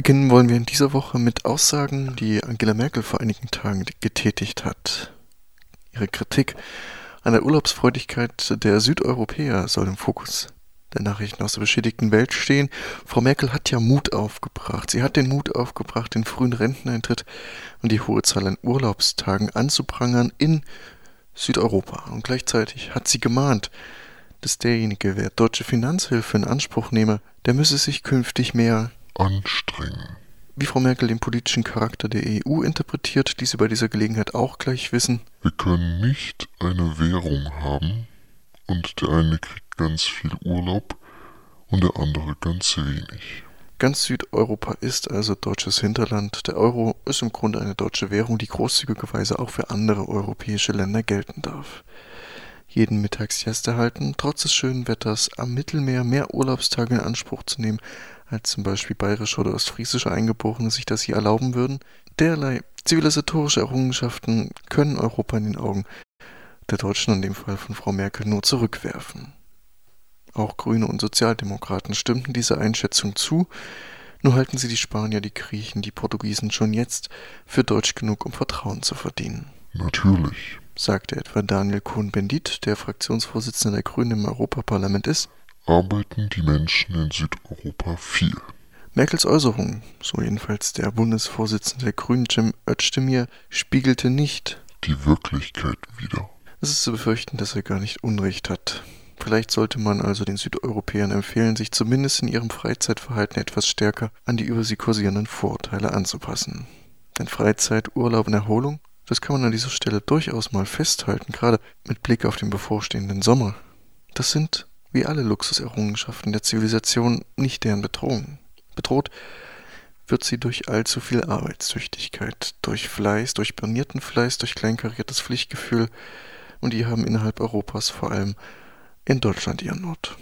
Beginnen wollen wir in dieser Woche mit Aussagen, die Angela Merkel vor einigen Tagen getätigt hat. Ihre Kritik an der Urlaubsfreudigkeit der Südeuropäer soll im Fokus der Nachrichten aus der beschädigten Welt stehen. Frau Merkel hat ja Mut aufgebracht. Sie hat den Mut aufgebracht, den frühen Renteneintritt und die hohe Zahl an Urlaubstagen anzuprangern in Südeuropa. Und gleichzeitig hat sie gemahnt, dass derjenige, wer deutsche Finanzhilfe in Anspruch nehme, der müsse sich künftig mehr anstrengen. Wie Frau Merkel den politischen Charakter der EU interpretiert, dies bei dieser Gelegenheit auch gleich wissen. Wir können nicht eine Währung haben und der eine kriegt ganz viel Urlaub und der andere ganz wenig. Ganz Südeuropa ist also deutsches Hinterland. Der Euro ist im Grunde eine deutsche Währung, die großzügigerweise auch für andere europäische Länder gelten darf. Jeden Mittagssiest erhalten, trotz des schönen Wetters am Mittelmeer mehr Urlaubstage in Anspruch zu nehmen, als zum Beispiel bayerische oder ostfriesische Eingeborene sich das hier erlauben würden. Derlei zivilisatorische Errungenschaften können Europa in den Augen der Deutschen, in dem Fall von Frau Merkel, nur zurückwerfen. Auch Grüne und Sozialdemokraten stimmten dieser Einschätzung zu, nur halten sie die Spanier, die Griechen, die Portugiesen schon jetzt für deutsch genug, um Vertrauen zu verdienen. Natürlich, sagte etwa Daniel Cohn-Bendit, der Fraktionsvorsitzender der Grünen im Europaparlament ist, arbeiten die Menschen in Südeuropa viel. Merkels Äußerung, so jedenfalls der Bundesvorsitzende der Grünen Cem Özdemir, spiegelte nicht die Wirklichkeit wider. Es ist zu befürchten, dass er gar nicht Unrecht hat. Vielleicht sollte man also den Südeuropäern empfehlen, sich zumindest in ihrem Freizeitverhalten etwas stärker an die über sie kursierenden Vorurteile anzupassen. Denn Freizeit, Urlaub und Erholung, das kann man an dieser Stelle durchaus mal festhalten, gerade mit Blick auf den bevorstehenden Sommer. Das sind wie alle Luxuserrungenschaften der Zivilisation, nicht deren Bedrohung. Bedroht wird sie durch allzu viel Arbeitstüchtigkeit, durch Fleiß, durch bornierten Fleiß, durch kleinkariertes Pflichtgefühl, und die haben innerhalb Europas vor allem in Deutschland ihren Not.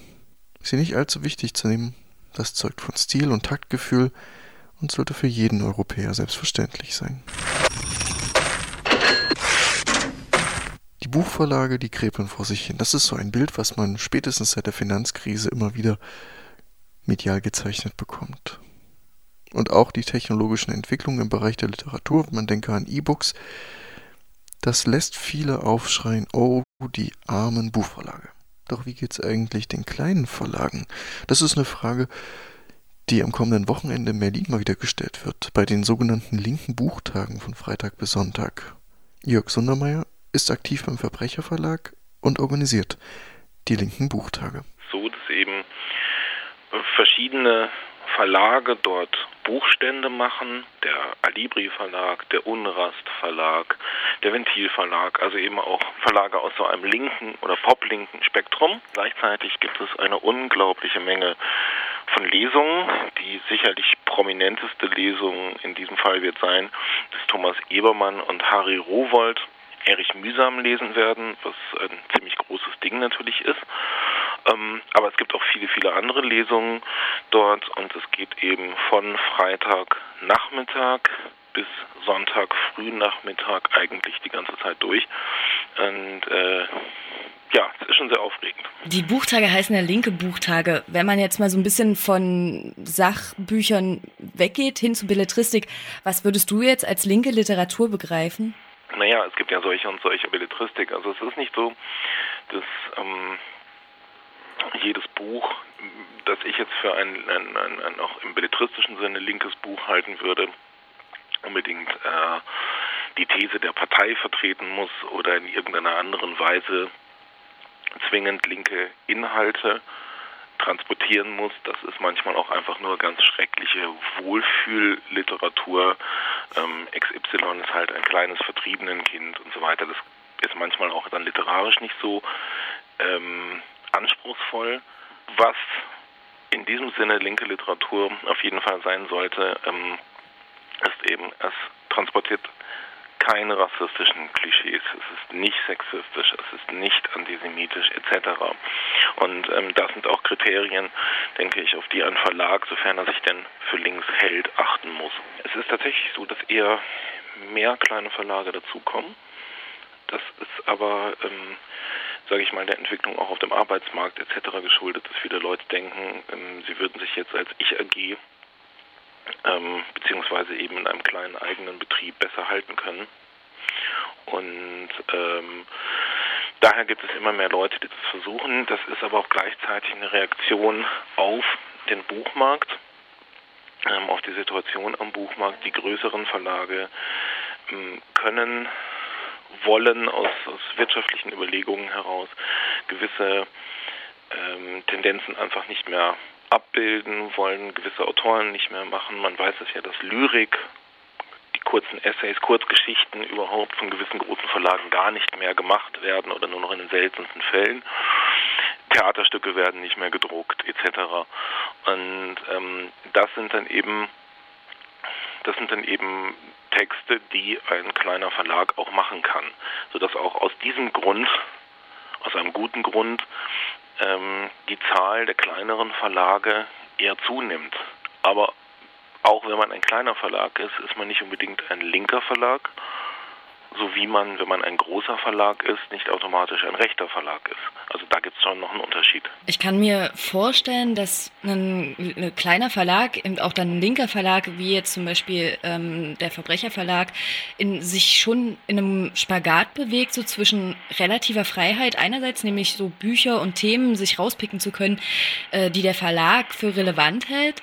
Sie nicht allzu wichtig zu nehmen, das zeugt von Stil und Taktgefühl und sollte für jeden Europäer selbstverständlich sein. Die Buchverlage, die krepeln vor sich hin. Das ist so ein Bild, was man spätestens seit der Finanzkrise immer wieder medial gezeichnet bekommt. Und auch die technologischen Entwicklungen im Bereich der Literatur, man denke an E-Books, das lässt viele aufschreien, oh, die armen Buchverlage. Doch wie geht's eigentlich den kleinen Verlagen? Das ist eine Frage, die am kommenden Wochenende in Berlin mal wieder gestellt wird, bei den sogenannten linken Buchtagen von Freitag bis Sonntag. Jörg Sundermeier ist aktiv beim Verbrecherverlag und organisiert die linken Buchtage. So, dass eben verschiedene Verlage dort Buchstände machen, der Alibri Verlag, der Unrast Verlag, der Ventil Verlag, also eben auch Verlage aus so einem linken oder poplinken Spektrum. Gleichzeitig gibt es eine unglaubliche Menge von Lesungen. Die sicherlich prominenteste Lesung in diesem Fall wird sein, dass Thomas Ebermann und Harry Rowold Erich Mühsam lesen werden, was ein ziemlich großes Ding natürlich ist. Ähm, aber es gibt auch viele, viele andere Lesungen dort und es geht eben von Freitagnachmittag bis Sonntag Frühnachmittag eigentlich die ganze Zeit durch. Und äh, ja, es ist schon sehr aufregend. Die Buchtage heißen ja linke Buchtage. Wenn man jetzt mal so ein bisschen von Sachbüchern weggeht hin zu Belletristik, was würdest du jetzt als linke Literatur begreifen? Naja, es gibt ja solche und solche Belletristik. Also es ist nicht so, dass ähm, jedes Buch, das ich jetzt für ein, ein, ein, ein auch im belletristischen Sinne linkes Buch halten würde, unbedingt äh, die These der Partei vertreten muss oder in irgendeiner anderen Weise zwingend linke Inhalte transportieren muss. Das ist manchmal auch einfach nur ganz schreckliche Wohlfühlliteratur. Ähm, XY ist halt ein kleines Vertriebenenkind und so weiter. Das ist manchmal auch dann literarisch nicht so ähm, anspruchsvoll. Was in diesem Sinne linke Literatur auf jeden Fall sein sollte, ähm, ist eben, es transportiert keine rassistischen Klischees, es ist nicht sexistisch, es ist nicht antisemitisch etc. Und ähm, das sind auch Kriterien, denke ich, auf die ein Verlag, sofern er sich denn für links hält, achten muss. Es ist tatsächlich so, dass eher mehr kleine Verlage dazukommen. Das ist aber, ähm, sage ich mal, der Entwicklung auch auf dem Arbeitsmarkt etc. geschuldet, dass viele Leute denken, ähm, sie würden sich jetzt als Ich AG ähm, beziehungsweise eben in einem kleinen eigenen Betrieb besser halten können. Und ähm, daher gibt es immer mehr Leute, die das versuchen. Das ist aber auch gleichzeitig eine Reaktion auf den Buchmarkt, ähm, auf die Situation am Buchmarkt. Die größeren Verlage ähm, können wollen aus, aus wirtschaftlichen Überlegungen heraus gewisse ähm, Tendenzen einfach nicht mehr abbilden, wollen gewisse Autoren nicht mehr machen. Man weiß es ja, dass Lyrik, die kurzen Essays, Kurzgeschichten überhaupt von gewissen großen Verlagen gar nicht mehr gemacht werden oder nur noch in den seltensten Fällen. Theaterstücke werden nicht mehr gedruckt etc. Und ähm, das sind dann eben das sind dann eben Texte, die ein kleiner Verlag auch machen kann, sodass auch aus diesem Grund, aus einem guten Grund, ähm, die Zahl der kleineren Verlage eher zunimmt. Aber auch wenn man ein kleiner Verlag ist, ist man nicht unbedingt ein linker Verlag, so wie man, wenn man ein großer Verlag ist, nicht automatisch ein rechter Verlag ist. Also da gibt es schon noch einen Unterschied. Ich kann mir vorstellen, dass ein, ein kleiner Verlag, auch dann ein linker Verlag, wie jetzt zum Beispiel ähm, der Verbrecherverlag, in, sich schon in einem Spagat bewegt, so zwischen relativer Freiheit einerseits, nämlich so Bücher und Themen sich rauspicken zu können, äh, die der Verlag für relevant hält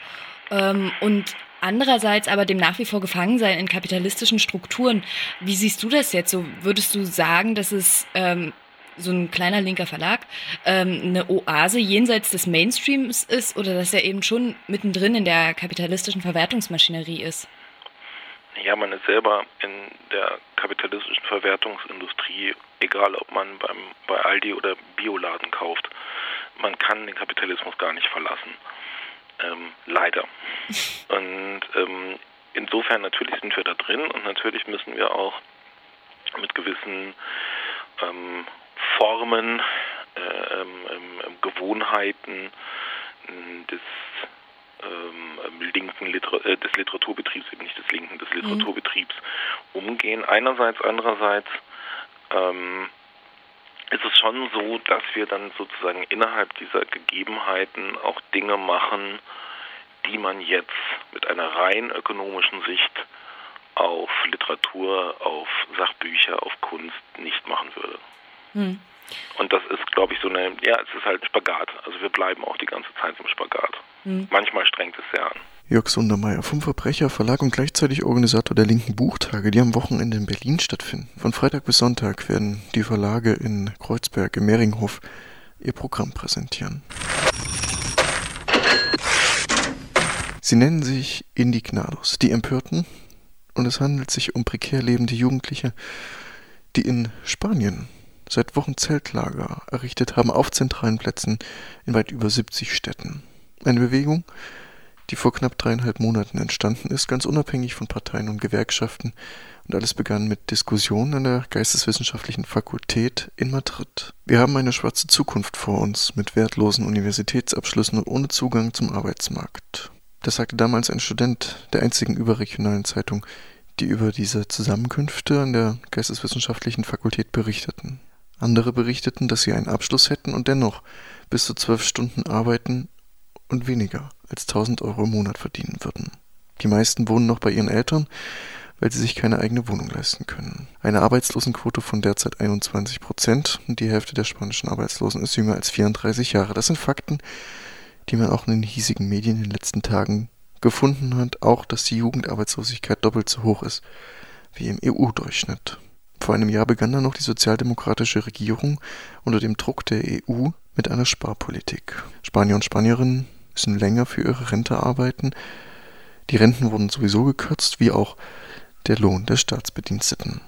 ähm, und andererseits aber dem nach wie vor gefangen sein in kapitalistischen Strukturen. Wie siehst du das jetzt? So würdest du sagen, dass es ähm, so ein kleiner linker Verlag ähm, eine Oase jenseits des Mainstreams ist oder dass er eben schon mittendrin in der kapitalistischen Verwertungsmaschinerie ist? Ja, man ist selber in der kapitalistischen Verwertungsindustrie, egal ob man beim, bei Aldi oder Bioladen kauft. Man kann den Kapitalismus gar nicht verlassen. Ähm, leider. Und ähm, insofern natürlich sind wir da drin und natürlich müssen wir auch mit gewissen ähm, Formen, äh, ähm, ähm, Gewohnheiten des ähm, linken Liter äh, des Literaturbetriebs, eben nicht des linken, des mhm. Literaturbetriebs mhm. umgehen. Einerseits, andererseits ähm, ist es schon so, dass wir dann sozusagen innerhalb dieser Gegebenheiten auch Dinge machen, die man jetzt mit einer rein ökonomischen Sicht auf Literatur, auf Sachbücher, auf Kunst nicht machen würde. Hm. Und das ist, glaube ich, so eine, ja, es ist halt ein Spagat. Also wir bleiben auch die ganze Zeit im Spagat. Hm. Manchmal strengt es sehr an. Jörg Sundermeier vom Verbrecher Verlag und gleichzeitig Organisator der Linken Buchtage, die am Wochenende in Berlin stattfinden. Von Freitag bis Sonntag werden die Verlage in Kreuzberg im Mehringhof ihr Programm präsentieren. Sie nennen sich Indignados, die Empörten, und es handelt sich um prekär lebende Jugendliche, die in Spanien seit Wochen Zeltlager errichtet haben auf zentralen Plätzen in weit über 70 Städten. Eine Bewegung, die vor knapp dreieinhalb Monaten entstanden ist, ganz unabhängig von Parteien und Gewerkschaften. Und alles begann mit Diskussionen an der Geisteswissenschaftlichen Fakultät in Madrid. Wir haben eine schwarze Zukunft vor uns mit wertlosen Universitätsabschlüssen und ohne Zugang zum Arbeitsmarkt. Das sagte damals ein Student der einzigen überregionalen Zeitung, die über diese Zusammenkünfte an der Geisteswissenschaftlichen Fakultät berichteten. Andere berichteten, dass sie einen Abschluss hätten und dennoch bis zu zwölf Stunden arbeiten und weniger als 1000 Euro im Monat verdienen würden. Die meisten wohnen noch bei ihren Eltern, weil sie sich keine eigene Wohnung leisten können. Eine Arbeitslosenquote von derzeit 21 Prozent und die Hälfte der spanischen Arbeitslosen ist jünger als 34 Jahre. Das sind Fakten, die man auch in den hiesigen Medien in den letzten Tagen gefunden hat. Auch, dass die Jugendarbeitslosigkeit doppelt so hoch ist wie im EU-Durchschnitt. Vor einem Jahr begann dann noch die sozialdemokratische Regierung unter dem Druck der EU mit einer Sparpolitik. Spanier und Spanierinnen müssen länger für ihre Rente arbeiten. Die Renten wurden sowieso gekürzt, wie auch der Lohn der Staatsbediensteten.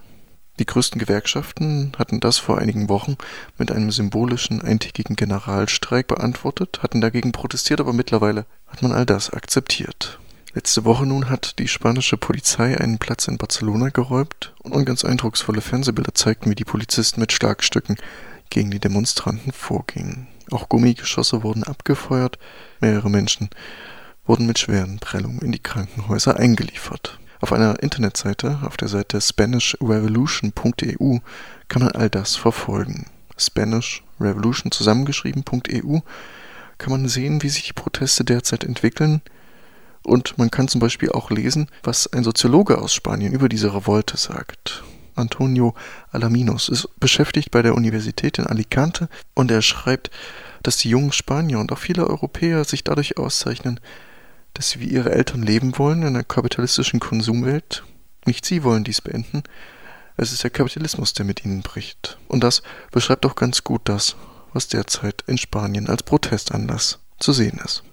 Die größten Gewerkschaften hatten das vor einigen Wochen mit einem symbolischen eintägigen Generalstreik beantwortet, hatten dagegen protestiert, aber mittlerweile hat man all das akzeptiert. Letzte Woche nun hat die spanische Polizei einen Platz in Barcelona geräumt und ganz eindrucksvolle Fernsehbilder zeigten, wie die Polizisten mit Schlagstücken gegen die Demonstranten vorgingen. Auch Gummigeschosse wurden abgefeuert, mehrere Menschen wurden mit schweren Prellungen in die Krankenhäuser eingeliefert. Auf einer Internetseite, auf der Seite SpanishRevolution.eu, kann man all das verfolgen. Spanish Revolution zusammengeschrieben.eu kann man sehen, wie sich die Proteste derzeit entwickeln Und man kann zum Beispiel auch lesen, was ein Soziologe aus Spanien über diese Revolte sagt. Antonio Alaminos ist beschäftigt bei der Universität in Alicante und er schreibt, dass die jungen Spanier und auch viele Europäer sich dadurch auszeichnen, dass sie wie ihre Eltern leben wollen in einer kapitalistischen Konsumwelt. Nicht sie wollen dies beenden, es ist der Kapitalismus, der mit ihnen bricht. Und das beschreibt auch ganz gut das, was derzeit in Spanien als Protestanlass zu sehen ist.